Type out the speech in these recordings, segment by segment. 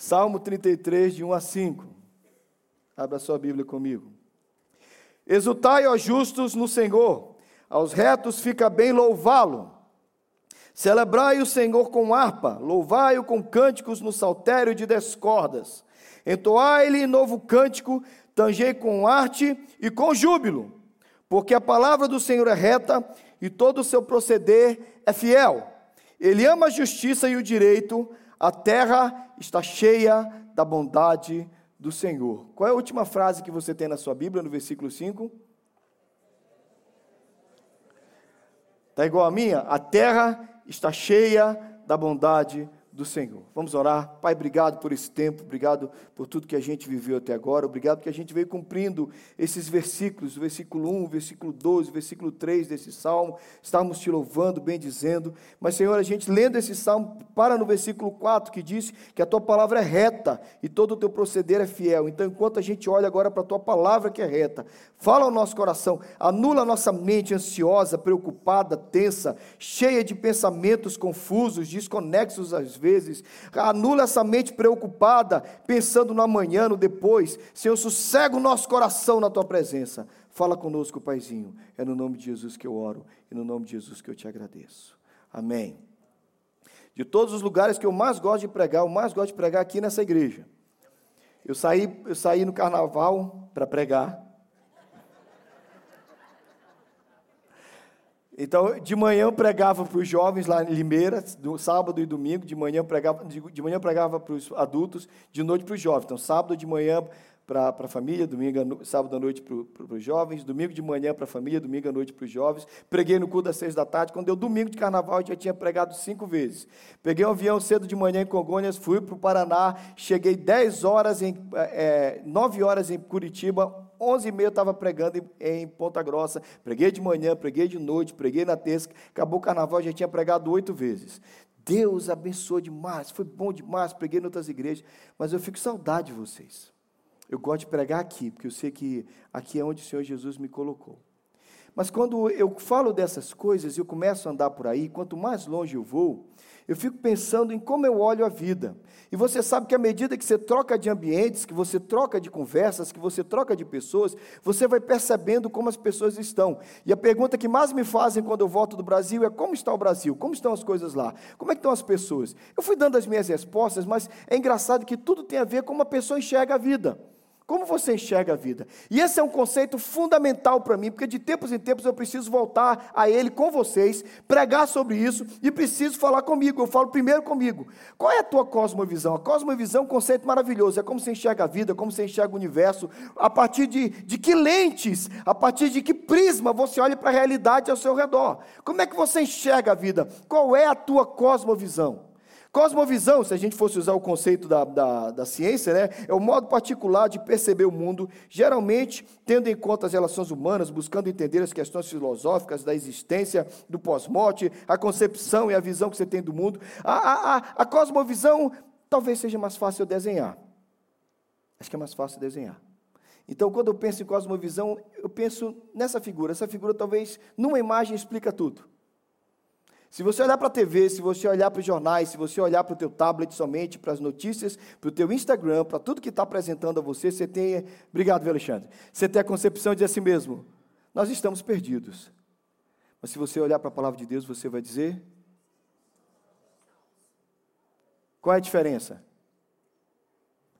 Salmo 33, de 1 a 5. Abra sua Bíblia comigo. Exultai, ó justos, no Senhor, aos retos fica bem louvá-lo. Celebrai o Senhor com harpa, louvai-o com cânticos no saltério de descordas. Entoai-lhe novo cântico, tangei com arte e com júbilo, porque a palavra do Senhor é reta e todo o seu proceder é fiel. Ele ama a justiça e o direito, a terra está cheia da bondade do Senhor. Qual é a última frase que você tem na sua Bíblia, no versículo 5? Está igual a minha? A terra está cheia da bondade do Senhor. Vamos orar. Pai, obrigado por esse tempo, obrigado por tudo que a gente viveu até agora, obrigado porque a gente veio cumprindo esses versículos, o versículo 1, o versículo 12, o versículo 3 desse salmo. Estávamos te louvando, bem dizendo, mas Senhor, a gente lendo esse salmo, para no versículo 4 que diz que a tua palavra é reta e todo o teu proceder é fiel. Então, enquanto a gente olha agora para a tua palavra que é reta, fala ao nosso coração, anula a nossa mente ansiosa, preocupada, tensa, cheia de pensamentos confusos, desconexos às vezes vezes. Anula essa mente preocupada, pensando no amanhã, no depois. Senhor, sossega o nosso coração na tua presença. Fala conosco, Paizinho. É no nome de Jesus que eu oro e no nome de Jesus que eu te agradeço. Amém. De todos os lugares que eu mais gosto de pregar, eu mais gosto de pregar aqui nessa igreja. Eu saí, eu saí no carnaval para pregar. Então, de manhã eu pregava para os jovens lá em Limeira, no sábado e domingo, de manhã eu pregava, de manhã pregava para os adultos, de noite para os jovens. Então, sábado de manhã para a família, domingo, sábado à noite para, os jovens, domingo de manhã para a família, domingo à noite para os jovens. Preguei no culto das seis da tarde. Quando deu domingo de carnaval, eu já tinha pregado cinco vezes. Peguei um avião cedo de manhã em Congonhas, fui para o Paraná, cheguei dez horas, em, é, nove horas em Curitiba, onze e meia eu estava pregando em, em, Ponta Grossa, preguei de manhã, preguei de noite, preguei na terça, acabou o carnaval, já tinha pregado oito vezes. Deus abençoou demais, foi bom demais, preguei em outras igrejas, mas eu fico saudade de vocês. Eu gosto de pregar aqui, porque eu sei que aqui é onde o Senhor Jesus me colocou. Mas quando eu falo dessas coisas e eu começo a andar por aí, quanto mais longe eu vou, eu fico pensando em como eu olho a vida. E você sabe que à medida que você troca de ambientes, que você troca de conversas, que você troca de pessoas, você vai percebendo como as pessoas estão. E a pergunta que mais me fazem quando eu volto do Brasil é como está o Brasil? Como estão as coisas lá? Como é que estão as pessoas? Eu fui dando as minhas respostas, mas é engraçado que tudo tem a ver com como a pessoa enxerga a vida. Como você enxerga a vida? E esse é um conceito fundamental para mim, porque de tempos em tempos eu preciso voltar a ele com vocês, pregar sobre isso e preciso falar comigo. Eu falo primeiro comigo. Qual é a tua cosmovisão? A cosmovisão é um conceito maravilhoso. É como você enxerga a vida, como você enxerga o universo, a partir de, de que lentes, a partir de que prisma você olha para a realidade ao seu redor. Como é que você enxerga a vida? Qual é a tua cosmovisão? Cosmovisão, se a gente fosse usar o conceito da, da, da, ciência, né, é o modo particular de perceber o mundo, geralmente tendo em conta as relações humanas, buscando entender as questões filosóficas da existência, do pós-morte, a concepção e a visão que você tem do mundo. A, a, a, cosmovisão talvez seja mais fácil desenhar. Acho que é mais fácil desenhar. Então, quando eu penso em cosmovisão, eu penso nessa figura. Essa figura, talvez, numa imagem, explica tudo. Se você olhar para a TV, se você olhar para os jornais, se você olhar para o teu tablet somente, para as notícias, para o teu Instagram, para tudo que está apresentando a você, você tem, obrigado, Alexandre, você tem a concepção de si mesmo, nós estamos perdidos. Mas se você olhar para a palavra de Deus, você vai dizer, qual é a diferença?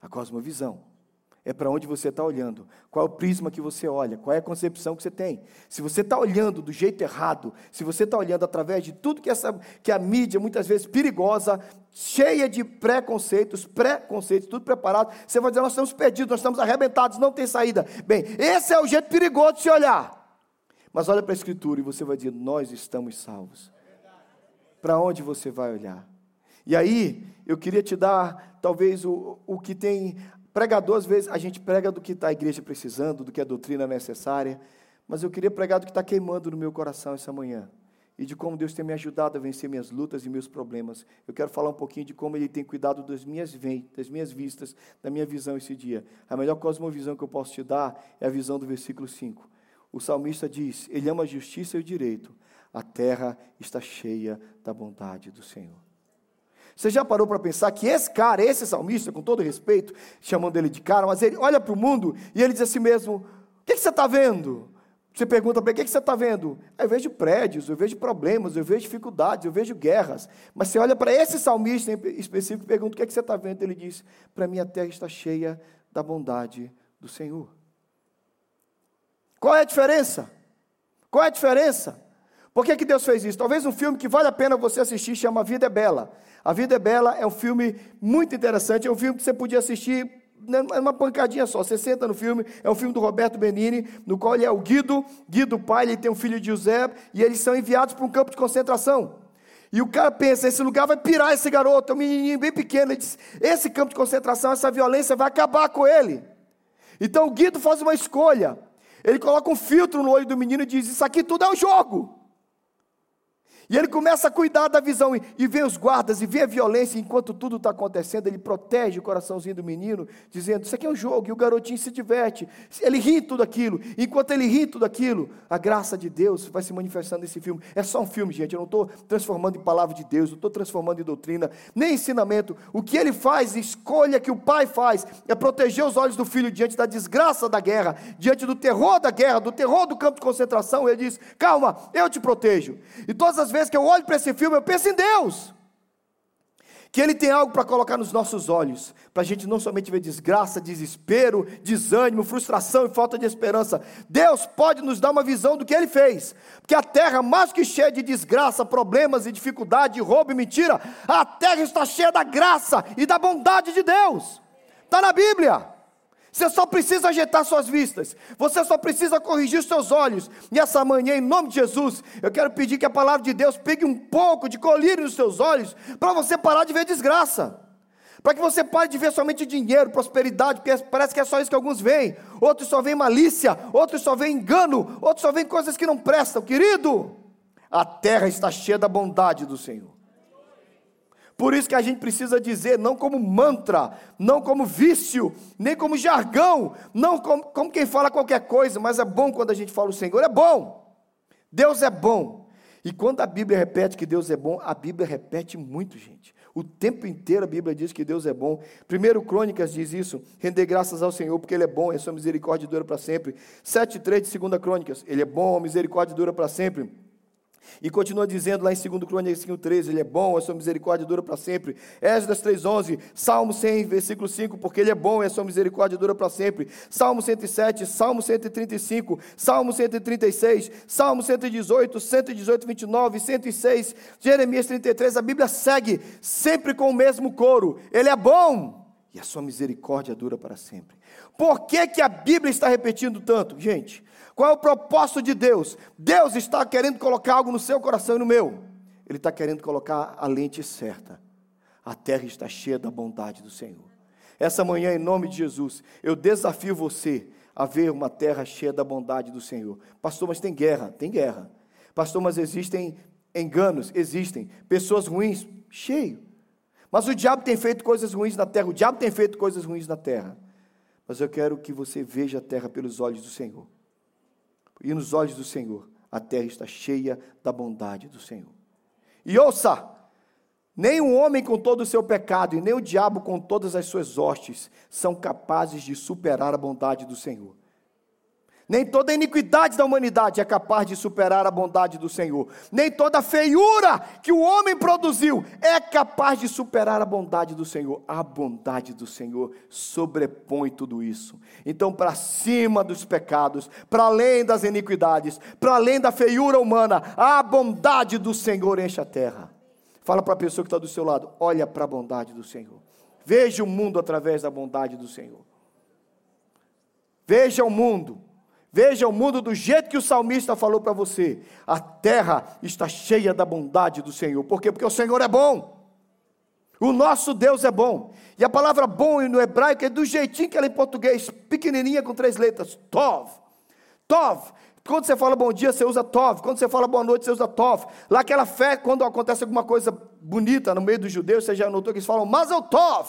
A cosmovisão é para onde você está olhando, qual é o prisma que você olha, qual é a concepção que você tem. Se você está olhando do jeito errado, se você está olhando através de tudo que, essa, que a mídia, muitas vezes perigosa, cheia de preconceitos, preconceitos, tudo preparado, você vai dizer: nós estamos perdidos, nós estamos arrebentados, não tem saída. Bem, esse é o jeito perigoso de se olhar. Mas olha para a Escritura e você vai dizer: nós estamos salvos. Para onde você vai olhar? E aí, eu queria te dar, talvez, o, o que tem Pregador, às vezes, a gente prega do que está a igreja precisando, do que a doutrina é necessária, mas eu queria pregar do que está queimando no meu coração essa manhã e de como Deus tem me ajudado a vencer minhas lutas e meus problemas. Eu quero falar um pouquinho de como Ele tem cuidado das minhas, das minhas vistas, da minha visão esse dia. A melhor cosmovisão que eu posso te dar é a visão do versículo 5. O salmista diz: Ele ama a justiça e o direito, a terra está cheia da bondade do Senhor. Você já parou para pensar que esse cara, esse salmista, com todo respeito, chamando ele de cara, mas ele olha para o mundo e ele diz a si mesmo: O que, que você está vendo? Você pergunta para ele: O que, que você está vendo? Eu vejo prédios, eu vejo problemas, eu vejo dificuldades, eu vejo guerras. Mas você olha para esse salmista em específico e pergunta: O que, que você está vendo? Ele diz: Para mim a terra está cheia da bondade do Senhor. Qual é a diferença? Qual é a diferença? Por que, que Deus fez isso? Talvez um filme que vale a pena você assistir chama A Vida é Bela. A Vida é Bela é um filme muito interessante, é um filme que você podia assistir numa pancadinha só. Você senta no filme, é um filme do Roberto Benini, no qual ele é o Guido, Guido pai, ele tem um filho de José, e eles são enviados para um campo de concentração. E o cara pensa, esse lugar vai pirar esse garoto, é um menininho bem pequeno. Ele diz, esse campo de concentração, essa violência vai acabar com ele. Então o Guido faz uma escolha. Ele coloca um filtro no olho do menino e diz, isso aqui tudo é um jogo. E ele começa a cuidar da visão, e, vê os guardas, e vê a violência, enquanto tudo está acontecendo, ele protege o coraçãozinho do menino, dizendo: Isso aqui é um jogo, e o garotinho se diverte, ele ri tudo aquilo, enquanto ele ri tudo aquilo, a graça de Deus vai se manifestando nesse filme. É só um filme, gente, eu não estou transformando em palavra de Deus, não estou transformando em doutrina, nem ensinamento. O que ele faz, escolha que o pai faz, é proteger os olhos do filho diante da desgraça da guerra, diante do terror da guerra, do terror do campo de concentração. Ele diz: Calma, eu te protejo. E todas as vezes vezes que eu olho para esse filme, eu penso em Deus. Que Ele tem algo para colocar nos nossos olhos, para a gente não somente ver desgraça, desespero, desânimo, frustração e falta de esperança. Deus pode nos dar uma visão do que Ele fez, porque a terra, mais que cheia de desgraça, problemas e dificuldade, roubo e mentira, a terra está cheia da graça e da bondade de Deus. Está na Bíblia. Você só precisa ajeitar suas vistas. Você só precisa corrigir os seus olhos. E essa manhã, em nome de Jesus, eu quero pedir que a palavra de Deus pegue um pouco de colírio nos seus olhos, para você parar de ver desgraça. Para que você pare de ver somente dinheiro, prosperidade, porque parece que é só isso que alguns veem. Outros só veem malícia, outros só veem engano, outros só veem coisas que não prestam. Querido, a terra está cheia da bondade do Senhor. Por isso que a gente precisa dizer, não como mantra, não como vício, nem como jargão, não como, como quem fala qualquer coisa, mas é bom quando a gente fala o Senhor é bom. Deus é bom. E quando a Bíblia repete que Deus é bom, a Bíblia repete muito, gente. O tempo inteiro a Bíblia diz que Deus é bom. Primeiro Crônicas diz isso, render graças ao Senhor, porque Ele é bom e a sua misericórdia dura para sempre. 7,3 de 2 Crônicas, Ele é bom, a misericórdia dura para sempre. E continua dizendo lá em 2 Crônicas 5,13, Ele é bom, a sua misericórdia dura para sempre. Esdras 3,11, Salmo 100, versículo 5, porque Ele é bom e a sua misericórdia dura para sempre. Salmo 107, Salmo 135, Salmo 136, Salmo 118, 118, 29, 106, Jeremias 33, a Bíblia segue sempre com o mesmo coro. Ele é bom e a sua misericórdia dura para sempre. Por que, que a Bíblia está repetindo tanto? Gente, qual é o propósito de Deus? Deus está querendo colocar algo no seu coração e no meu. Ele está querendo colocar a lente certa. A terra está cheia da bondade do Senhor. Essa manhã, em nome de Jesus, eu desafio você a ver uma terra cheia da bondade do Senhor. Pastor, mas tem guerra? Tem guerra. Pastor, mas existem enganos? Existem. Pessoas ruins? Cheio. Mas o diabo tem feito coisas ruins na terra. O diabo tem feito coisas ruins na terra. Mas eu quero que você veja a terra pelos olhos do Senhor. E nos olhos do Senhor, a terra está cheia da bondade do Senhor. E ouça: nem o homem com todo o seu pecado e nem o diabo com todas as suas hostes são capazes de superar a bondade do Senhor. Nem toda iniquidade da humanidade é capaz de superar a bondade do Senhor. Nem toda feiura que o homem produziu é capaz de superar a bondade do Senhor. A bondade do Senhor sobrepõe tudo isso. Então, para cima dos pecados, para além das iniquidades, para além da feiura humana, a bondade do Senhor enche a terra. Fala para a pessoa que está do seu lado: olha para a bondade do Senhor. Veja o mundo através da bondade do Senhor. Veja o mundo Veja o mundo do jeito que o salmista falou para você. A terra está cheia da bondade do Senhor. Por quê? Porque o Senhor é bom. O nosso Deus é bom. E a palavra bom no hebraico é do jeitinho que ela é em português, pequenininha com três letras. Tov. Tov. Quando você fala bom dia, você usa Tov. Quando você fala boa noite, você usa Tov. Lá aquela fé, quando acontece alguma coisa bonita no meio dos judeus, você já notou que eles falam Mazel Tov.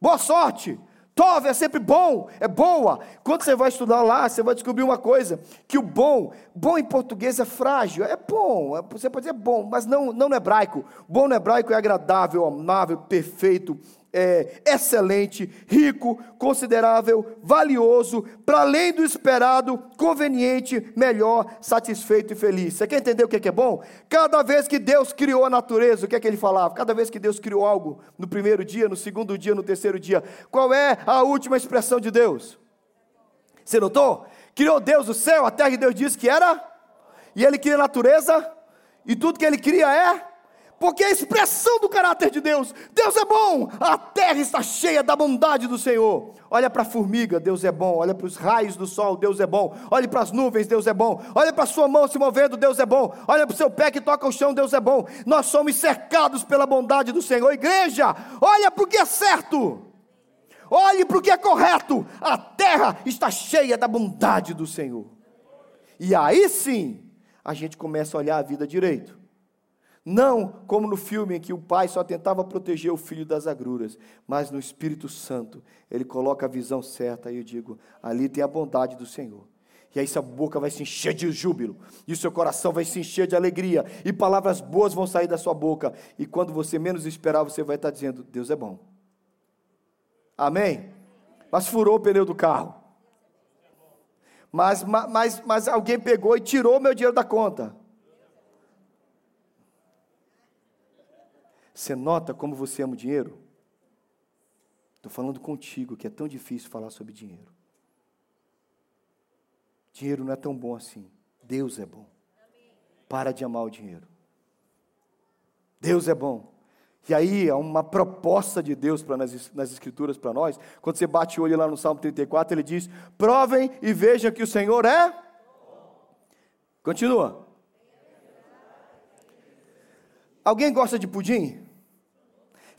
Boa sorte. Tov é sempre bom, é boa. Quando você vai estudar lá, você vai descobrir uma coisa: que o bom, bom em português é frágil, é bom, é, você pode dizer bom, mas não, não no hebraico. Bom no hebraico é agradável, amável, perfeito, é, excelente, rico, considerável, valioso, para além do esperado, conveniente, melhor, satisfeito e feliz. Você quer entender o que é bom? Cada vez que Deus criou a natureza, o que é que ele falava? Cada vez que Deus criou algo, no primeiro dia, no segundo dia, no terceiro dia, qual é a última expressão de Deus? Você notou? Criou Deus o céu, a terra e Deus disse que era, e ele cria a natureza, e tudo que ele cria é porque é a expressão do caráter de Deus. Deus é bom, a terra está cheia da bondade do Senhor. Olha para a formiga, Deus é bom. Olha para os raios do sol, Deus é bom. Olha para as nuvens, Deus é bom. Olha para a sua mão se movendo, Deus é bom. Olha para o seu pé que toca o chão, Deus é bom. Nós somos cercados pela bondade do Senhor. Igreja, olha para o que é certo. Olhe para o que é correto. A terra está cheia da bondade do Senhor. E aí sim, a gente começa a olhar a vida direito. Não como no filme em que o pai só tentava proteger o filho das agruras, mas no Espírito Santo, ele coloca a visão certa e eu digo: ali tem a bondade do Senhor. E aí sua boca vai se encher de júbilo, e o seu coração vai se encher de alegria, e palavras boas vão sair da sua boca, e quando você menos esperar, você vai estar dizendo: Deus é bom. Amém? Mas furou o pneu do carro. Mas, mas, mas alguém pegou e tirou meu dinheiro da conta. Você nota como você ama o dinheiro? Estou falando contigo, que é tão difícil falar sobre dinheiro. Dinheiro não é tão bom assim. Deus é bom. Para de amar o dinheiro. Deus é bom. E aí, há uma proposta de Deus para nas, nas Escrituras para nós. Quando você bate o olho lá no Salmo 34, ele diz: Provem e vejam que o Senhor é. Continua. Alguém gosta de pudim?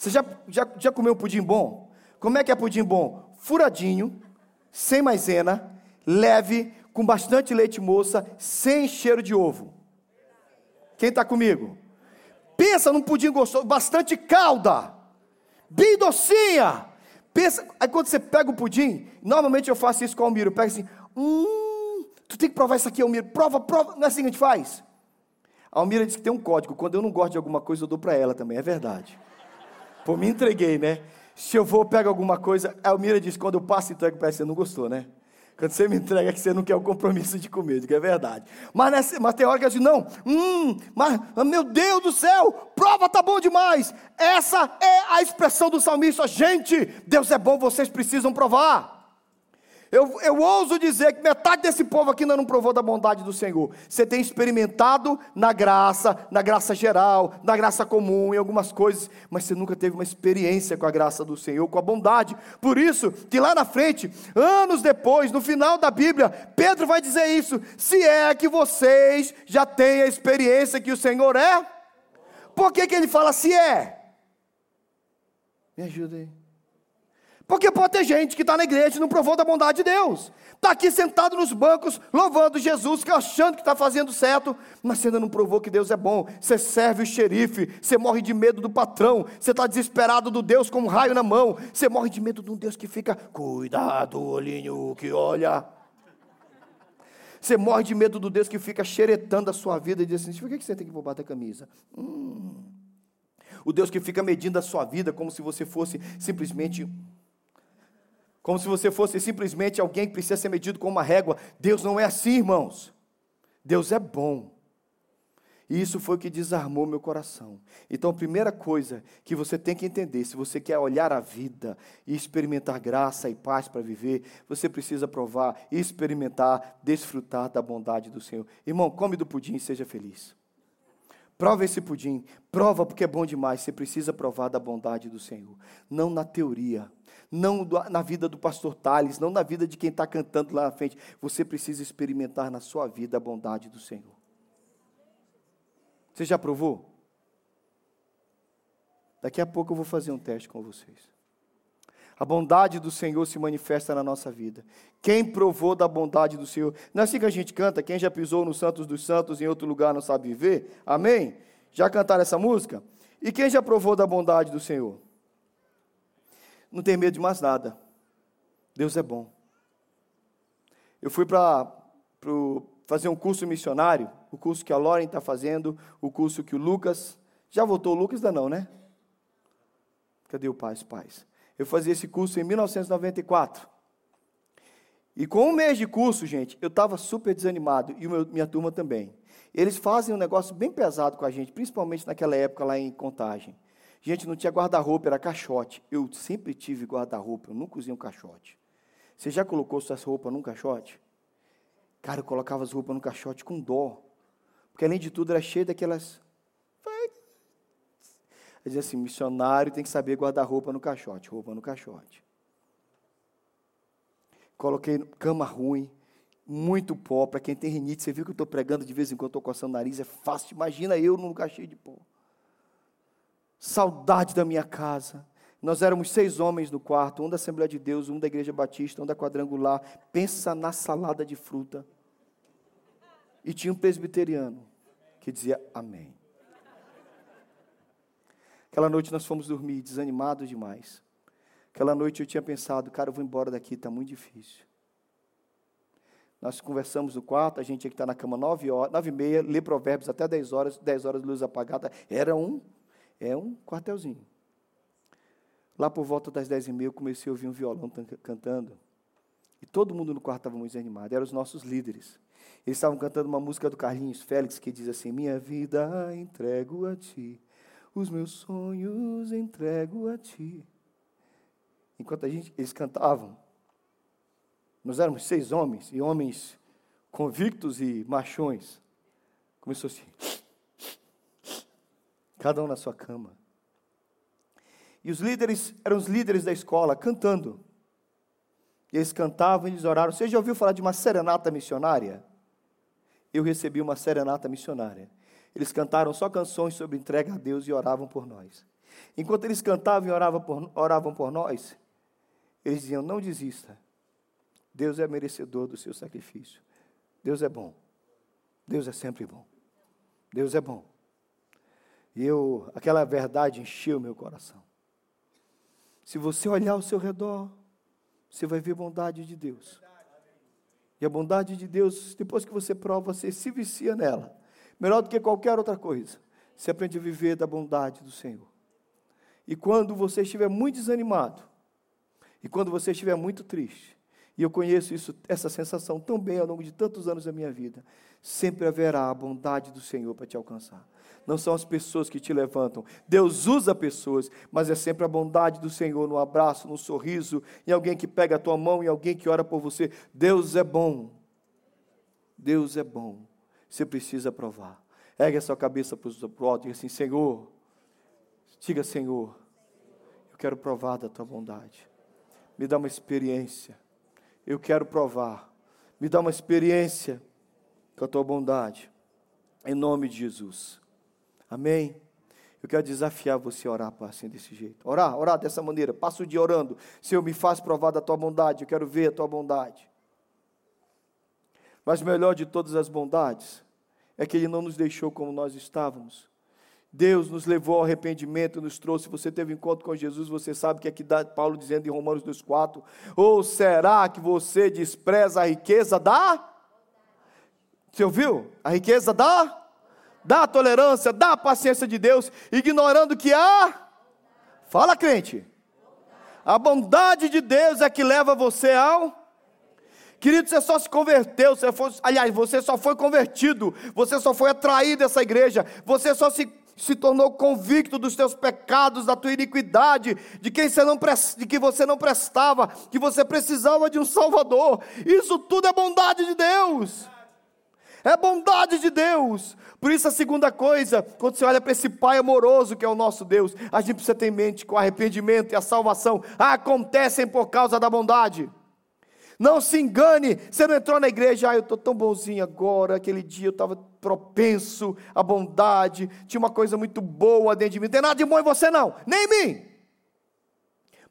Você já, já, já comeu pudim bom? Como é que é pudim bom? Furadinho, sem maisena, leve, com bastante leite moça, sem cheiro de ovo. Quem está comigo? Pensa num pudim gostoso, bastante calda, bem docinha. Pensa, aí quando você pega o pudim, normalmente eu faço isso com o Almiro, eu pego assim, hum, tu tem que provar isso aqui, Almiro, prova, prova, não é assim que a gente faz? A Almira diz que tem um código, quando eu não gosto de alguma coisa, eu dou para ela também, é verdade. Pô, me entreguei, né? Se eu vou, pego alguma coisa. A Almira diz: quando eu passo, entrego para você, não gostou, né? Quando você me entrega é que você não quer o compromisso de comer, que é verdade. Mas, nessa, mas tem hora que eu digo, não, hum, mas, meu Deus do céu, prova tá bom demais. Essa é a expressão do salmista. Gente, Deus é bom, vocês precisam provar. Eu, eu ouso dizer que metade desse povo aqui ainda não provou da bondade do Senhor. Você tem experimentado na graça, na graça geral, na graça comum, em algumas coisas, mas você nunca teve uma experiência com a graça do Senhor, com a bondade. Por isso, que lá na frente, anos depois, no final da Bíblia, Pedro vai dizer isso: se é que vocês já têm a experiência que o Senhor é, por que, que ele fala se é? Me ajuda aí. Porque pode ter gente que está na igreja e não provou da bondade de Deus. Está aqui sentado nos bancos, louvando Jesus, achando que está fazendo certo, mas ainda não provou que Deus é bom. Você serve o xerife, você morre de medo do patrão, você está desesperado do Deus com um raio na mão, você morre de medo de um Deus que fica, cuidado, olhinho que olha. Você morre de medo do Deus que fica xeretando a sua vida e diz assim: por que você tem que roubar a camisa? Hum. O Deus que fica medindo a sua vida como se você fosse simplesmente como se você fosse simplesmente alguém que precisa ser medido com uma régua. Deus não é assim, irmãos. Deus é bom. E isso foi o que desarmou meu coração. Então, a primeira coisa que você tem que entender, se você quer olhar a vida e experimentar graça e paz para viver, você precisa provar, experimentar, desfrutar da bondade do Senhor. Irmão, come do pudim e seja feliz. Prova esse pudim, prova porque é bom demais. Você precisa provar da bondade do Senhor, não na teoria não na vida do pastor Tales, não na vida de quem está cantando lá na frente. Você precisa experimentar na sua vida a bondade do Senhor. Você já provou? Daqui a pouco eu vou fazer um teste com vocês. A bondade do Senhor se manifesta na nossa vida. Quem provou da bondade do Senhor? Não é assim que a gente canta? Quem já pisou nos Santos dos Santos em outro lugar não sabe viver? Amém? Já cantaram essa música? E quem já provou da bondade do Senhor? Não tem medo de mais nada. Deus é bom. Eu fui para fazer um curso missionário, o curso que a Lauren está fazendo, o curso que o Lucas. Já voltou o Lucas? Ainda não, né? Cadê o pai, os pais? Eu fazia esse curso em 1994. E com um mês de curso, gente, eu estava super desanimado, e meu, minha turma também. Eles fazem um negócio bem pesado com a gente, principalmente naquela época lá em Contagem. Gente, não tinha guarda-roupa, era caixote. Eu sempre tive guarda-roupa, eu nunca usei um caixote. Você já colocou suas roupas num caixote? Cara, eu colocava as roupas no caixote com dó. Porque além de tudo era cheio daquelas. Dizia assim: missionário tem que saber guardar roupa no caixote, roupa no caixote. Coloquei cama ruim, muito pó. Para quem tem rinite, você viu que eu estou pregando de vez em quando, estou coçando o nariz, é fácil. Imagina eu num lugar cheio de pó. Saudade da minha casa. Nós éramos seis homens no quarto, um da Assembleia de Deus, um da Igreja Batista, um da Quadrangular. Pensa na salada de fruta. E tinha um presbiteriano que dizia amém. Aquela noite nós fomos dormir desanimados demais. Aquela noite eu tinha pensado, cara, eu vou embora daqui, está muito difícil. Nós conversamos no quarto, a gente tinha que estar na cama nove horas, nove e meia, ler provérbios até dez horas, dez horas de luz apagada. Era um, é um quartelzinho. Lá por volta das dez e meia, eu comecei a ouvir um violão cantando. E todo mundo no quarto estava muito animado. Eram os nossos líderes. Eles estavam cantando uma música do Carlinhos Félix que diz assim: Minha vida entrego a ti, os meus sonhos entrego a ti. Enquanto a gente, eles cantavam, nós éramos seis homens, e homens convictos e machões. Começou assim, cada um na sua cama. E os líderes eram os líderes da escola cantando. E eles cantavam e eles oraram. Você já ouviu falar de uma serenata missionária? Eu recebi uma serenata missionária. Eles cantaram só canções sobre entrega a Deus e oravam por nós. Enquanto eles cantavam e oravam por, oravam por nós, eles diziam: Não desista. Deus é merecedor do seu sacrifício. Deus é bom. Deus é sempre bom. Deus é bom. E eu, aquela verdade encheu meu coração. Se você olhar ao seu redor, você vai ver bondade de Deus. E a bondade de Deus, depois que você prova, você se vicia nela. Melhor do que qualquer outra coisa. Você aprende a viver da bondade do Senhor. E quando você estiver muito desanimado, e quando você estiver muito triste, e eu conheço isso, essa sensação tão bem ao longo de tantos anos da minha vida, sempre haverá a bondade do Senhor para te alcançar não são as pessoas que te levantam. Deus usa pessoas, mas é sempre a bondade do Senhor no abraço, no sorriso, em alguém que pega a tua mão, em alguém que ora por você. Deus é bom. Deus é bom. Você precisa provar. Ergue a sua cabeça para o alto e diga assim: Senhor, diga, Senhor, eu quero provar da tua bondade. Me dá uma experiência. Eu quero provar. Me dá uma experiência com a tua bondade. Em nome de Jesus. Amém? Eu quero desafiar você a orar assim desse jeito. Orar, orar dessa maneira. Passa o dia orando. Senhor, me faz provar da tua bondade. Eu quero ver a tua bondade. Mas melhor de todas as bondades é que Ele não nos deixou como nós estávamos. Deus nos levou ao arrependimento, nos trouxe. Você teve encontro com Jesus, você sabe que aqui dá Paulo dizendo em Romanos 2,4: Ou será que você despreza a riqueza da. Você ouviu? A riqueza da da tolerância, da paciência de Deus, ignorando que há. Fala, crente. A bondade de Deus é que leva você ao. Querido, você só se converteu, você foi, aliás, você só foi convertido, você só foi atraído a essa igreja, você só se, se tornou convicto dos seus pecados, da tua iniquidade, de, quem você não, de que você não prestava, que você precisava de um Salvador. Isso tudo é bondade de Deus. É bondade de Deus. Por isso, a segunda coisa, quando você olha para esse Pai amoroso que é o nosso Deus, a gente precisa ter em mente que o arrependimento e a salvação acontecem por causa da bondade. Não se engane, você não entrou na igreja, ah, eu estou tão bonzinho agora, aquele dia eu estava propenso à bondade, tinha uma coisa muito boa dentro de mim, não tem nada de bom em você não, nem em mim.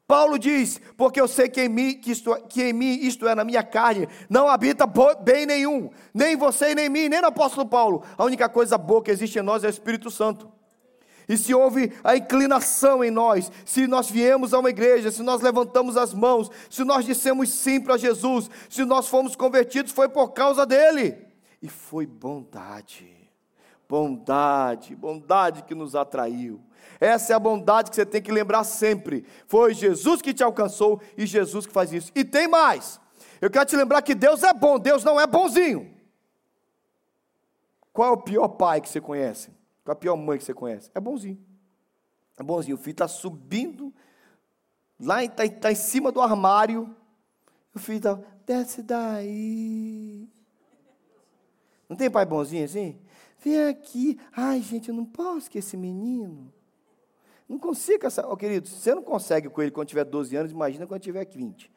Paulo diz: Porque eu sei que em, mim, que, isto, que em mim, isto é, na minha carne, não habita bem nenhum, nem você, nem em mim, nem no apóstolo Paulo. A única coisa boa que existe em nós é o Espírito Santo. e se houve a inclinação em nós, se nós viemos a uma igreja, se nós levantamos as mãos, se nós dissemos sim para Jesus, se nós fomos convertidos, foi por causa dele. E foi bondade, bondade, bondade que nos atraiu. Essa é a bondade que você tem que lembrar sempre. Foi Jesus que te alcançou e Jesus que faz isso. E tem mais. Eu quero te lembrar que Deus é bom, Deus não é bonzinho. Qual é o pior pai que você conhece? Qual é a pior mãe que você conhece? É bonzinho. É bonzinho. O filho está subindo, lá está tá em cima do armário. O filho está, desce daí. Não tem pai bonzinho assim? Vem aqui. Ai, gente, eu não posso que esse menino. Não consigo essa. Oh, querido, você não consegue com ele quando tiver 12 anos, imagina quando tiver 20.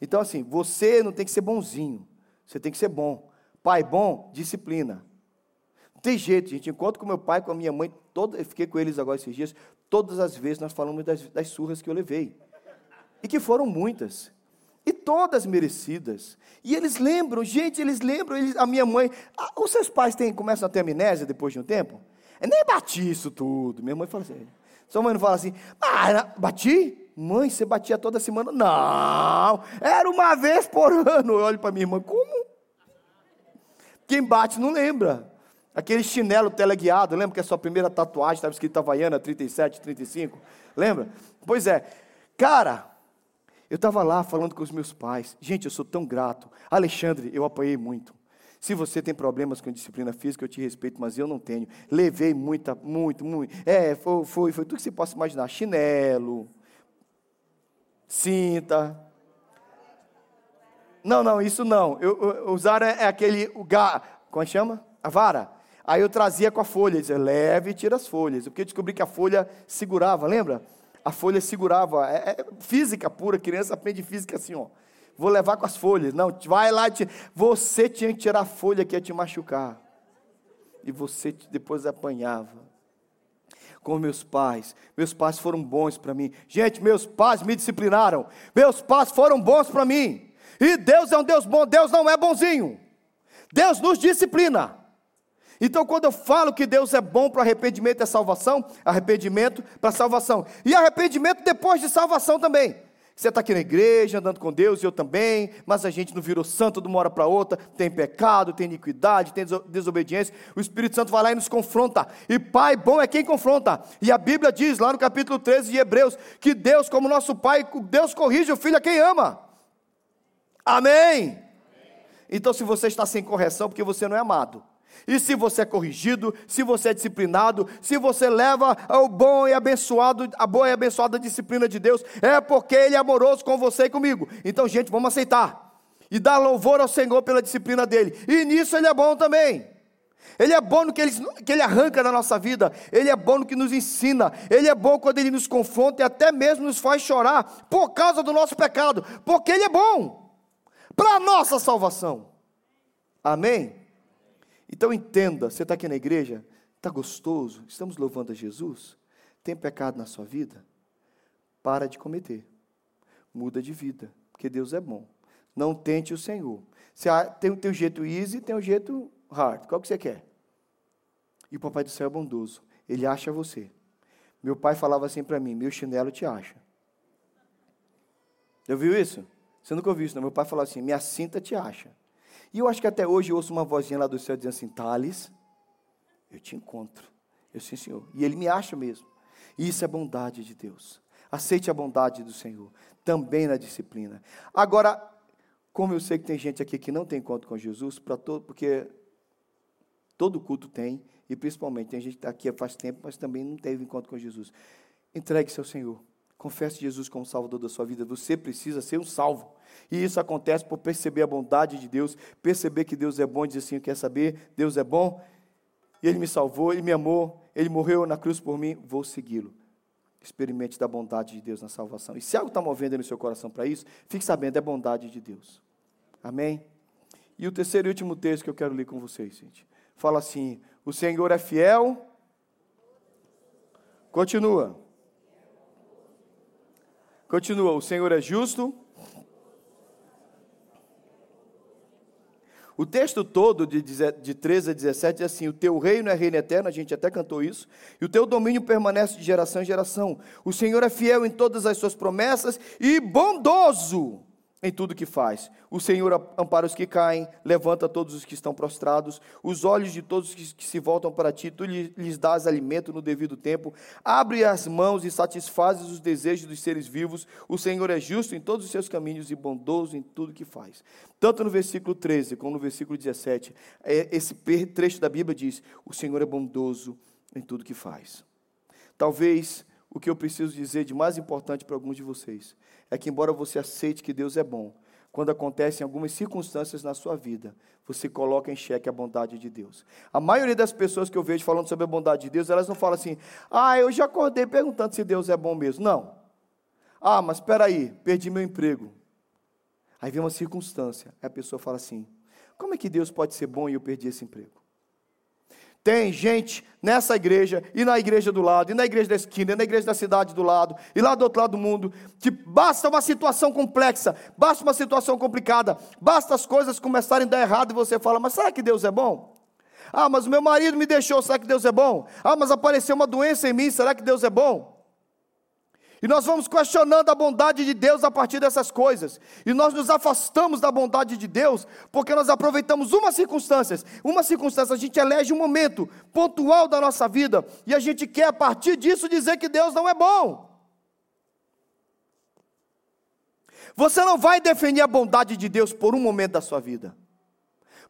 Então, assim, você não tem que ser bonzinho. Você tem que ser bom. Pai bom, disciplina. Não tem jeito, gente. Enquanto com meu pai, com a minha mãe, todo, eu fiquei com eles agora esses dias, todas as vezes nós falamos das, das surras que eu levei. E que foram muitas. E todas merecidas. E eles lembram, gente, eles lembram, eles, a minha mãe. Os seus pais têm, começam a ter amnésia depois de um tempo? Eu nem bati isso tudo. Minha mãe fala assim. Sua mãe não fala assim, ah, bati? Mãe, você batia toda semana? Não, era uma vez por ano. Eu olho para minha irmã, como? Quem bate não lembra. Aquele chinelo teleguiado, lembra que a sua primeira tatuagem estava escrito Havaiana 37, 35? Lembra? Pois é. Cara, eu estava lá falando com os meus pais. Gente, eu sou tão grato. Alexandre, eu apanhei muito. Se você tem problemas com disciplina física, eu te respeito, mas eu não tenho. Levei muita, muito, muito. É, foi, foi, foi tudo que você possa imaginar. Chinelo, cinta. Não, não, isso não. Eu, eu, usar é, é aquele, o ga, como é que chama? A vara. Aí eu trazia com a folha, dizia, leve e tira as folhas. Porque eu descobri que a folha segurava, lembra? A folha segurava. É, é física pura, criança aprende física assim, ó vou levar com as folhas. Não, vai lá, te... você tinha que tirar a folha que ia te machucar. E você depois apanhava. Com meus pais, meus pais foram bons para mim. Gente, meus pais me disciplinaram. Meus pais foram bons para mim. E Deus é um Deus bom, Deus não é bonzinho. Deus nos disciplina. Então, quando eu falo que Deus é bom para arrependimento é salvação, arrependimento para salvação. E arrependimento depois de salvação também. Você está aqui na igreja, andando com Deus, e eu também, mas a gente não virou santo de uma hora para outra, tem pecado, tem iniquidade, tem desobediência. O Espírito Santo vai lá e nos confronta. E pai bom é quem confronta. E a Bíblia diz, lá no capítulo 13 de Hebreus, que Deus, como nosso pai, Deus corrige o filho a quem ama. Amém? Então, se você está sem correção, porque você não é amado. E se você é corrigido, se você é disciplinado, se você leva o bom e abençoado, a boa e abençoada disciplina de Deus, é porque Ele é amoroso com você e comigo. Então, gente, vamos aceitar. E dar louvor ao Senhor pela disciplina dele. E nisso Ele é bom também. Ele é bom no que ele, que ele arranca da nossa vida, Ele é bom no que nos ensina, Ele é bom quando Ele nos confronta e até mesmo nos faz chorar por causa do nosso pecado, porque Ele é bom para a nossa salvação. Amém? Então entenda, você está aqui na igreja, está gostoso, estamos louvando a Jesus, tem pecado na sua vida? Para de cometer, muda de vida, porque Deus é bom. Não tente o Senhor. Você tem, o jeito easy, tem o jeito hard. Qual que você quer? E o Papai do Céu é bondoso. Ele acha você. Meu pai falava assim para mim: meu chinelo te acha. Já viu isso? Você nunca ouviu isso, não? Meu pai falava assim: minha cinta te acha. E eu acho que até hoje eu ouço uma vozinha lá do céu dizendo assim: Thales, eu te encontro. Eu sim, Senhor. E Ele me acha mesmo. E isso é bondade de Deus. Aceite a bondade do Senhor, também na disciplina. Agora, como eu sei que tem gente aqui que não tem encontro com Jesus, para todo, porque todo culto tem, e principalmente tem gente que está aqui faz tempo, mas também não teve encontro com Jesus. Entregue-se ao Senhor. Confesse Jesus como Salvador da sua vida. Você precisa ser um salvo. E isso acontece por perceber a bondade de Deus, perceber que Deus é bom e dizer assim: quer saber? Deus é bom, e Ele me salvou, Ele me amou, Ele morreu na cruz por mim, vou segui-lo. Experimente da bondade de Deus na salvação. E se algo está movendo no seu coração para isso, fique sabendo, é bondade de Deus. Amém? E o terceiro e último texto que eu quero ler com vocês, gente. Fala assim: o Senhor é fiel. Continua. Continua, o Senhor é justo. O texto todo, de, de 13 a 17, diz assim: O teu reino é reino eterno, a gente até cantou isso, e o teu domínio permanece de geração em geração. O Senhor é fiel em todas as suas promessas e bondoso em tudo que faz. O Senhor ampara os que caem, levanta todos os que estão prostrados, os olhos de todos que, se voltam para ti, tu lhes dás alimento no devido tempo, abre as mãos e satisfazes os desejos dos seres vivos. O Senhor é justo em todos os seus caminhos e bondoso em tudo que faz. Tanto no versículo 13 como no versículo 17, é, esse trecho da Bíblia diz: O Senhor é bondoso em tudo que faz. Talvez o que eu preciso dizer de mais importante para alguns de vocês é que, embora você aceite que Deus é bom, quando acontecem algumas circunstâncias na sua vida, você coloca em xeque a bondade de Deus. A maioria das pessoas que eu vejo falando sobre a bondade de Deus, elas não falam assim, ah, eu já acordei perguntando se Deus é bom mesmo. Não. Ah, mas espera aí, perdi meu emprego. Aí vem uma circunstância, a pessoa fala assim, como é que Deus pode ser bom e eu perdi esse emprego? Tem gente nessa igreja, e na igreja do lado, e na igreja da esquina, e na igreja da cidade do lado, e lá do outro lado do mundo, que basta uma situação complexa, basta uma situação complicada, basta as coisas começarem a dar errado e você fala, mas será que Deus é bom? Ah, mas o meu marido me deixou, será que Deus é bom? Ah, mas apareceu uma doença em mim, será que Deus é bom? E nós vamos questionando a bondade de Deus a partir dessas coisas. E nós nos afastamos da bondade de Deus porque nós aproveitamos uma circunstância. Uma circunstância, a gente elege um momento pontual da nossa vida e a gente quer a partir disso dizer que Deus não é bom. Você não vai definir a bondade de Deus por um momento da sua vida.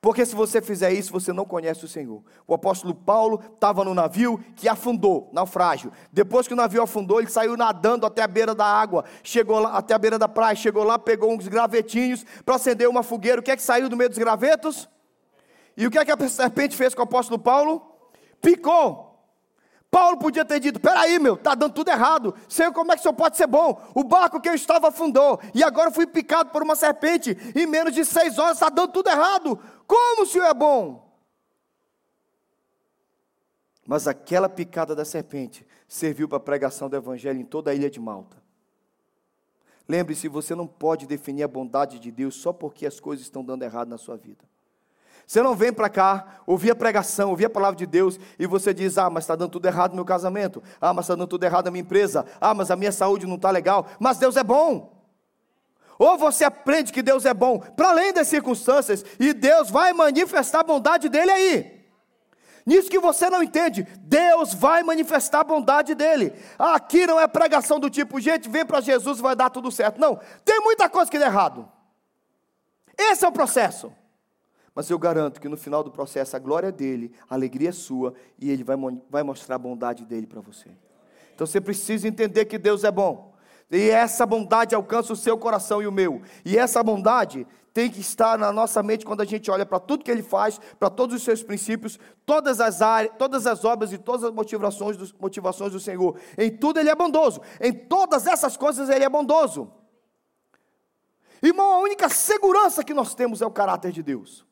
Porque se você fizer isso, você não conhece o Senhor. O apóstolo Paulo estava no navio que afundou, naufrágio. Depois que o navio afundou, ele saiu nadando até a beira da água, chegou lá, até a beira da praia, chegou lá, pegou uns gravetinhos para acender uma fogueira. O que é que saiu do meio dos gravetos? E o que é que a serpente fez com o apóstolo Paulo? Picou. Paulo podia ter dito: peraí, meu, está dando tudo errado. Senhor, como é que o senhor pode ser bom? O barco que eu estava afundou e agora fui picado por uma serpente. Em menos de seis horas está dando tudo errado. Como o Senhor é bom? Mas aquela picada da serpente serviu para a pregação do Evangelho em toda a ilha de Malta. Lembre-se, você não pode definir a bondade de Deus só porque as coisas estão dando errado na sua vida. Você não vem para cá, ouvir a pregação, ouvir a palavra de Deus e você diz: Ah, mas está dando tudo errado no meu casamento. Ah, mas está dando tudo errado na minha empresa. Ah, mas a minha saúde não está legal. Mas Deus é bom. Ou você aprende que Deus é bom para além das circunstâncias, e Deus vai manifestar a bondade dele aí. Nisso que você não entende, Deus vai manifestar a bondade dele. Aqui não é pregação do tipo, gente, vem para Jesus, vai dar tudo certo. Não, tem muita coisa que dá errado. Esse é o processo. Mas eu garanto que no final do processo a glória é dele, a alegria é sua e ele vai, vai mostrar a bondade dele para você. Então você precisa entender que Deus é bom. E essa bondade alcança o seu coração e o meu. E essa bondade tem que estar na nossa mente quando a gente olha para tudo que ele faz, para todos os seus princípios, todas as áreas, todas as obras e todas as motivações do, motivações do Senhor. Em tudo ele é bondoso. Em todas essas coisas ele é bondoso. Irmão, a única segurança que nós temos é o caráter de Deus.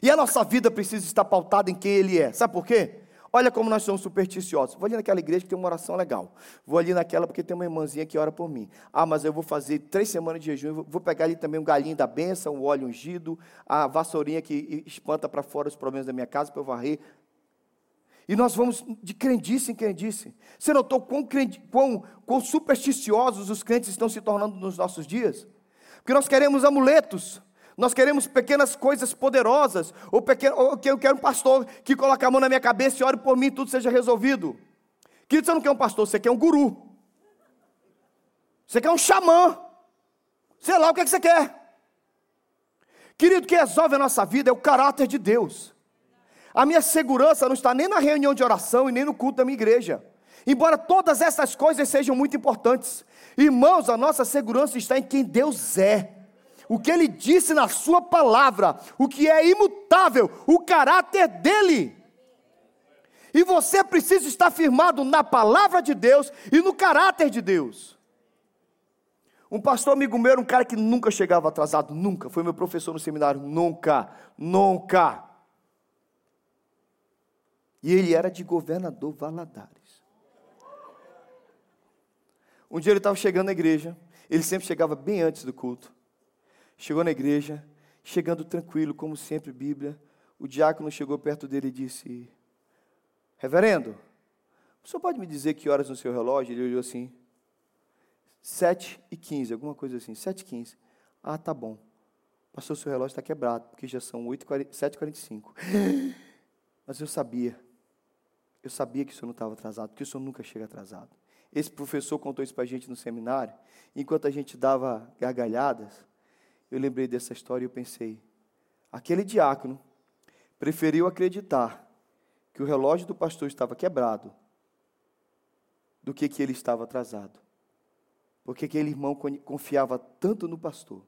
E a nossa vida precisa estar pautada em quem Ele é. Sabe por quê? Olha como nós somos supersticiosos. Vou ali naquela igreja que tem uma oração legal. Vou ali naquela porque tem uma irmãzinha que ora por mim. Ah, mas eu vou fazer três semanas de jejum. Vou pegar ali também um galinho da benção, o óleo ungido, a vassourinha que espanta para fora os problemas da minha casa para eu varrer. E nós vamos de crendice em crendice. Você notou quão, quão, quão supersticiosos os crentes estão se tornando nos nossos dias? Porque nós queremos amuletos. Nós queremos pequenas coisas poderosas, ou, pequeno, eu quero um pastor que coloque a mão na minha cabeça e ore por mim e tudo seja resolvido. Querido, você não quer um pastor, você quer um guru. Você quer um xamã. Sei lá o que, é que você quer. Querido, o que resolve a nossa vida é o caráter de Deus. A minha segurança não está nem na reunião de oração e nem no culto da minha igreja. Embora todas essas coisas sejam muito importantes, irmãos, a nossa segurança está em quem Deus é o que ele disse na sua palavra, o que é imutável, o caráter dele. E você precisa estar firmado na palavra de Deus e no caráter de Deus. Um pastor amigo meu era um cara que nunca chegava atrasado, nunca. Foi meu professor no seminário, nunca, nunca. E ele era de governador Valadares. Um dia ele estava chegando na igreja, ele sempre chegava bem antes do culto chegou na igreja chegando tranquilo, como sempre, Bíblia. O diácono chegou perto dele e disse: Reverendo, o senhor pode me dizer que horas no seu relógio? Ele olhou assim: 7 e 15, alguma coisa assim, 7 e 15. Ah, tá bom. Pastor, seu relógio está quebrado, porque já são 7h45. Mas eu sabia. Eu sabia que o senhor não estava atrasado, porque o senhor nunca chega atrasado. Esse professor contou isso para a gente no seminário. Enquanto a gente dava gargalhadas, eu lembrei dessa história e eu pensei: aquele diácono preferiu acreditar que o relógio do pastor estava quebrado do que que ele estava atrasado. Porque aquele irmão confiava tanto no pastor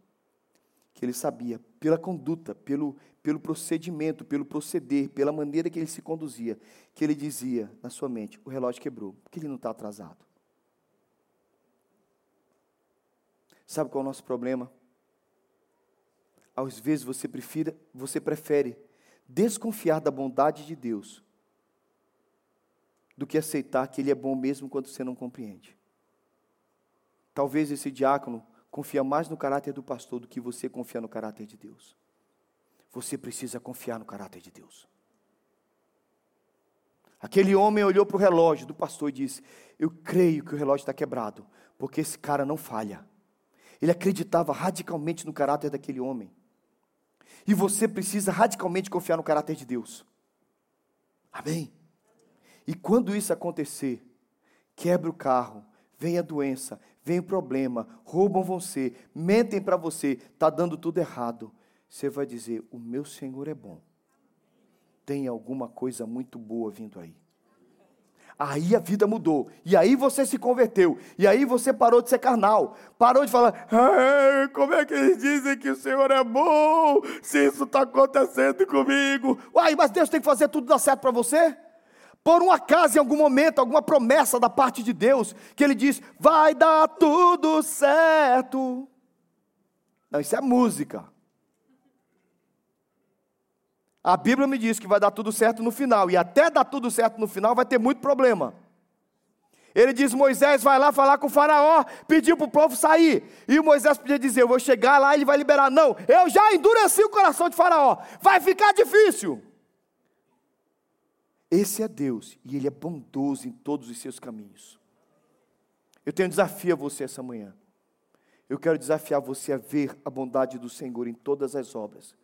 que ele sabia, pela conduta, pelo, pelo procedimento, pelo proceder, pela maneira que ele se conduzia, que ele dizia na sua mente: o relógio quebrou, porque ele não está atrasado. Sabe qual é o nosso problema? Às vezes você, prefira, você prefere desconfiar da bondade de Deus do que aceitar que Ele é bom mesmo quando você não compreende. Talvez esse diácono confia mais no caráter do pastor do que você confia no caráter de Deus. Você precisa confiar no caráter de Deus. Aquele homem olhou para o relógio do pastor e disse: Eu creio que o relógio está quebrado, porque esse cara não falha. Ele acreditava radicalmente no caráter daquele homem. E você precisa radicalmente confiar no caráter de Deus. Amém? E quando isso acontecer, quebra o carro, vem a doença, vem o problema, roubam você, mentem para você, está dando tudo errado. Você vai dizer: O meu Senhor é bom. Tem alguma coisa muito boa vindo aí. Aí a vida mudou. E aí você se converteu. E aí você parou de ser carnal. Parou de falar, como é que eles dizem que o Senhor é bom? Se isso está acontecendo comigo. Uai, mas Deus tem que fazer tudo dar certo para você? Por um acaso, em algum momento, alguma promessa da parte de Deus, que Ele diz, vai dar tudo certo. Não, isso é música. A Bíblia me diz que vai dar tudo certo no final, e até dar tudo certo no final vai ter muito problema. Ele diz: Moisés vai lá falar com o Faraó, pediu para o povo sair. E Moisés podia dizer: Eu vou chegar lá e ele vai liberar. Não, eu já endureci o coração de Faraó, vai ficar difícil. Esse é Deus, e Ele é bondoso em todos os seus caminhos. Eu tenho um desafio a você essa manhã. Eu quero desafiar você a ver a bondade do Senhor em todas as obras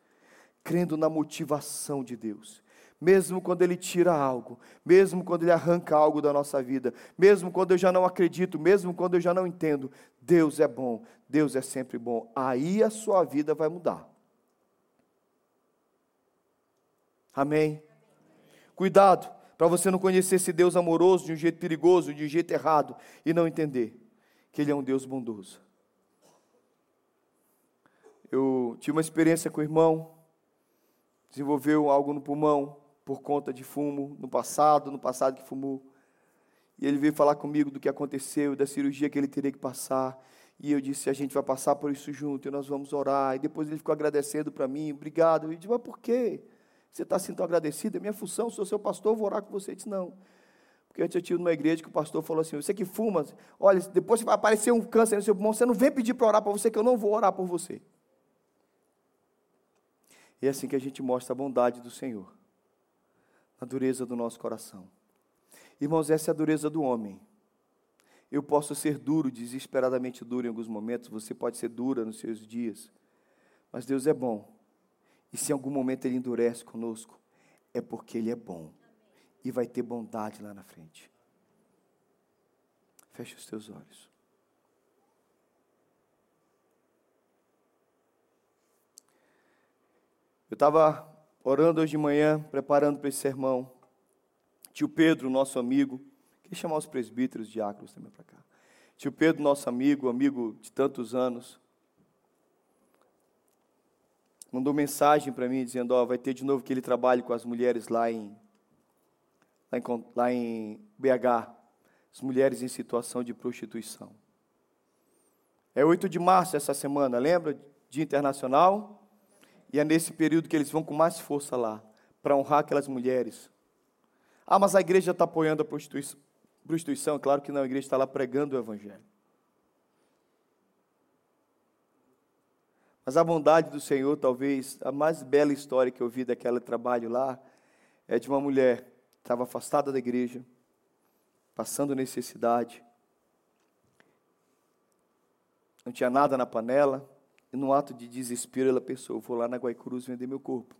crendo na motivação de Deus. Mesmo quando Ele tira algo, mesmo quando Ele arranca algo da nossa vida, mesmo quando eu já não acredito, mesmo quando eu já não entendo, Deus é bom, Deus é sempre bom. Aí a sua vida vai mudar. Amém? Cuidado para você não conhecer esse Deus amoroso de um jeito perigoso, de um jeito errado, e não entender que Ele é um Deus bondoso. Eu tive uma experiência com o irmão, desenvolveu algo no pulmão por conta de fumo no passado, no passado que fumou. E ele veio falar comigo do que aconteceu, da cirurgia que ele teria que passar. E eu disse: a gente vai passar por isso junto, e nós vamos orar. E depois ele ficou agradecendo para mim, obrigado. Eu disse: mas por quê? Você está assim tão agradecido? É minha função, sou seu pastor, vou orar com você. Ele disse: não. Porque antes eu tive numa igreja que o pastor falou assim: você que fuma, olha, depois vai aparecer um câncer no seu pulmão, você não vem pedir para orar para você, que eu não vou orar por você. E é assim que a gente mostra a bondade do Senhor, a dureza do nosso coração. Irmãos, essa é a dureza do homem. Eu posso ser duro, desesperadamente duro em alguns momentos, você pode ser dura nos seus dias, mas Deus é bom. E se em algum momento Ele endurece conosco, é porque Ele é bom e vai ter bondade lá na frente. Feche os teus olhos. Eu estava orando hoje de manhã, preparando para esse sermão. Tio Pedro, nosso amigo, queria chamar os presbíteros, diáconos também para cá. Tio Pedro, nosso amigo, amigo de tantos anos, mandou mensagem para mim dizendo: oh, vai ter de novo que ele trabalhe com as mulheres lá em, lá em, lá em BH, as mulheres em situação de prostituição. É 8 de março essa semana, lembra? Dia Internacional e é nesse período que eles vão com mais força lá, para honrar aquelas mulheres. Ah, mas a igreja está apoiando a prostituição. Claro que não, a igreja está lá pregando o Evangelho. Mas a bondade do Senhor, talvez, a mais bela história que eu vi daquele trabalho lá, é de uma mulher que estava afastada da igreja, passando necessidade, não tinha nada na panela, e num ato de desespero ela pensou: vou lá na Guaicurus vender meu corpo.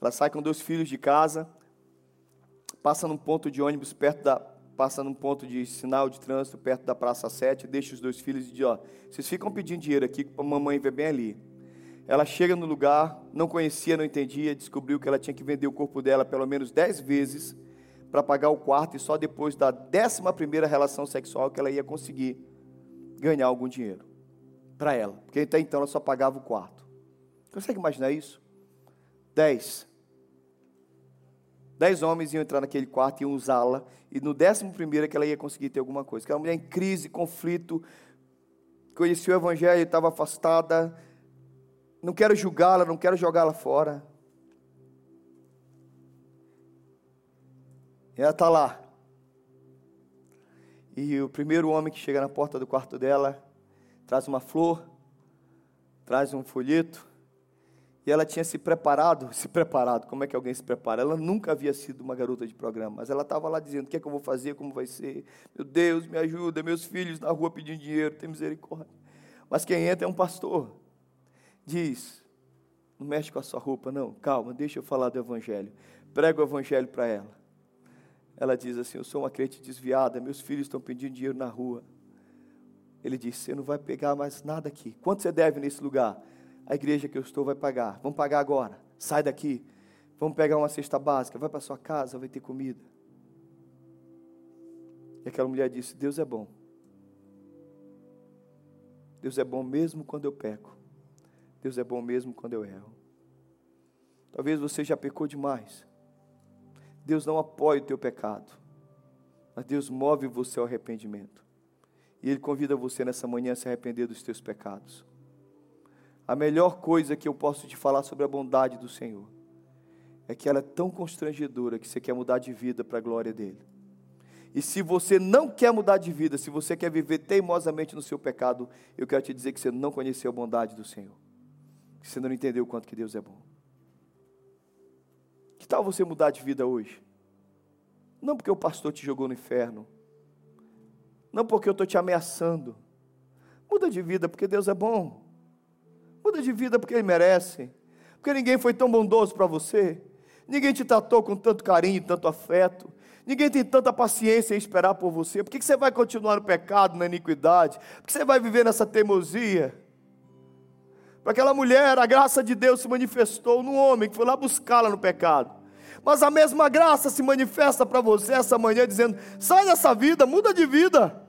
Ela sai com dois filhos de casa, passa num ponto de ônibus perto da. Passa num ponto de sinal de trânsito perto da Praça 7, deixa os dois filhos e diz: Ó, vocês ficam pedindo dinheiro aqui para a mamãe ver bem ali. Ela chega no lugar, não conhecia, não entendia, descobriu que ela tinha que vender o corpo dela pelo menos dez vezes para pagar o quarto e só depois da décima primeira relação sexual que ela ia conseguir ganhar algum dinheiro para ela, porque até então ela só pagava o quarto. Consegue imaginar isso? Dez. Dez homens iam entrar naquele quarto iam usá-la, e no décimo primeiro é que ela ia conseguir ter alguma coisa. Que era uma mulher em crise, conflito, conhecia o evangelho, estava afastada. Não quero julgá-la, não quero jogá-la fora. E ela está lá. E o primeiro homem que chega na porta do quarto dela traz uma flor, traz um folheto. E ela tinha se preparado, se preparado, como é que alguém se prepara? Ela nunca havia sido uma garota de programa, mas ela estava lá dizendo: o que é que eu vou fazer, como vai ser? Meu Deus, me ajuda, meus filhos na rua pedindo dinheiro, tem misericórdia. Mas quem entra é um pastor. Diz: não mexe com a sua roupa, não, calma, deixa eu falar do Evangelho. Prega o Evangelho para ela. Ela diz assim: Eu sou uma crente desviada, meus filhos estão pedindo dinheiro na rua. Ele disse: Você não vai pegar mais nada aqui. Quanto você deve nesse lugar? A igreja que eu estou vai pagar. Vamos pagar agora. Sai daqui. Vamos pegar uma cesta básica. Vai para sua casa, vai ter comida. E aquela mulher disse: Deus é bom. Deus é bom mesmo quando eu peco. Deus é bom mesmo quando eu erro. Talvez você já pecou demais. Deus não apoia o teu pecado. Mas Deus move você ao arrependimento. E Ele convida você nessa manhã a se arrepender dos teus pecados. A melhor coisa que eu posso te falar sobre a bondade do Senhor é que ela é tão constrangedora que você quer mudar de vida para a glória dele. E se você não quer mudar de vida, se você quer viver teimosamente no seu pecado, eu quero te dizer que você não conheceu a bondade do Senhor. Que você não entendeu o quanto que Deus é bom. Que tal você mudar de vida hoje? Não porque o pastor te jogou no inferno, não porque eu estou te ameaçando. Muda de vida porque Deus é bom. Muda de vida porque Ele merece. Porque ninguém foi tão bondoso para você. Ninguém te tratou com tanto carinho, tanto afeto. Ninguém tem tanta paciência em esperar por você. Por que você vai continuar no pecado, na iniquidade? Por que você vai viver nessa teimosia? Para aquela mulher, a graça de Deus se manifestou num homem que foi lá buscá-la no pecado. Mas a mesma graça se manifesta para você essa manhã, dizendo: sai dessa vida, muda de vida.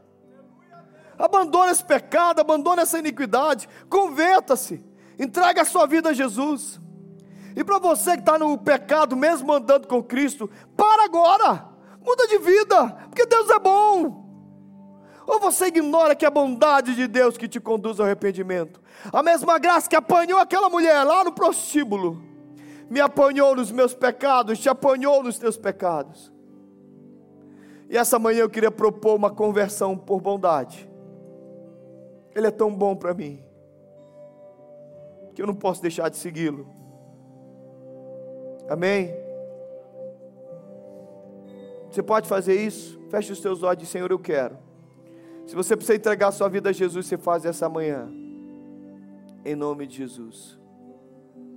Abandona esse pecado, abandona essa iniquidade, converta-se, entrega a sua vida a Jesus. E para você que está no pecado, mesmo andando com Cristo, para agora, muda de vida, porque Deus é bom. Ou você ignora que é a bondade de Deus que te conduz ao arrependimento? A mesma graça que apanhou aquela mulher lá no prostíbulo, me apanhou nos meus pecados, te apanhou nos teus pecados. E essa manhã eu queria propor uma conversão por bondade. Ele é tão bom para mim, que eu não posso deixar de segui-lo. Amém? Você pode fazer isso? Feche os teus olhos e Senhor, eu quero. Se você precisa entregar a sua vida a Jesus, você faz essa manhã. Em nome de Jesus.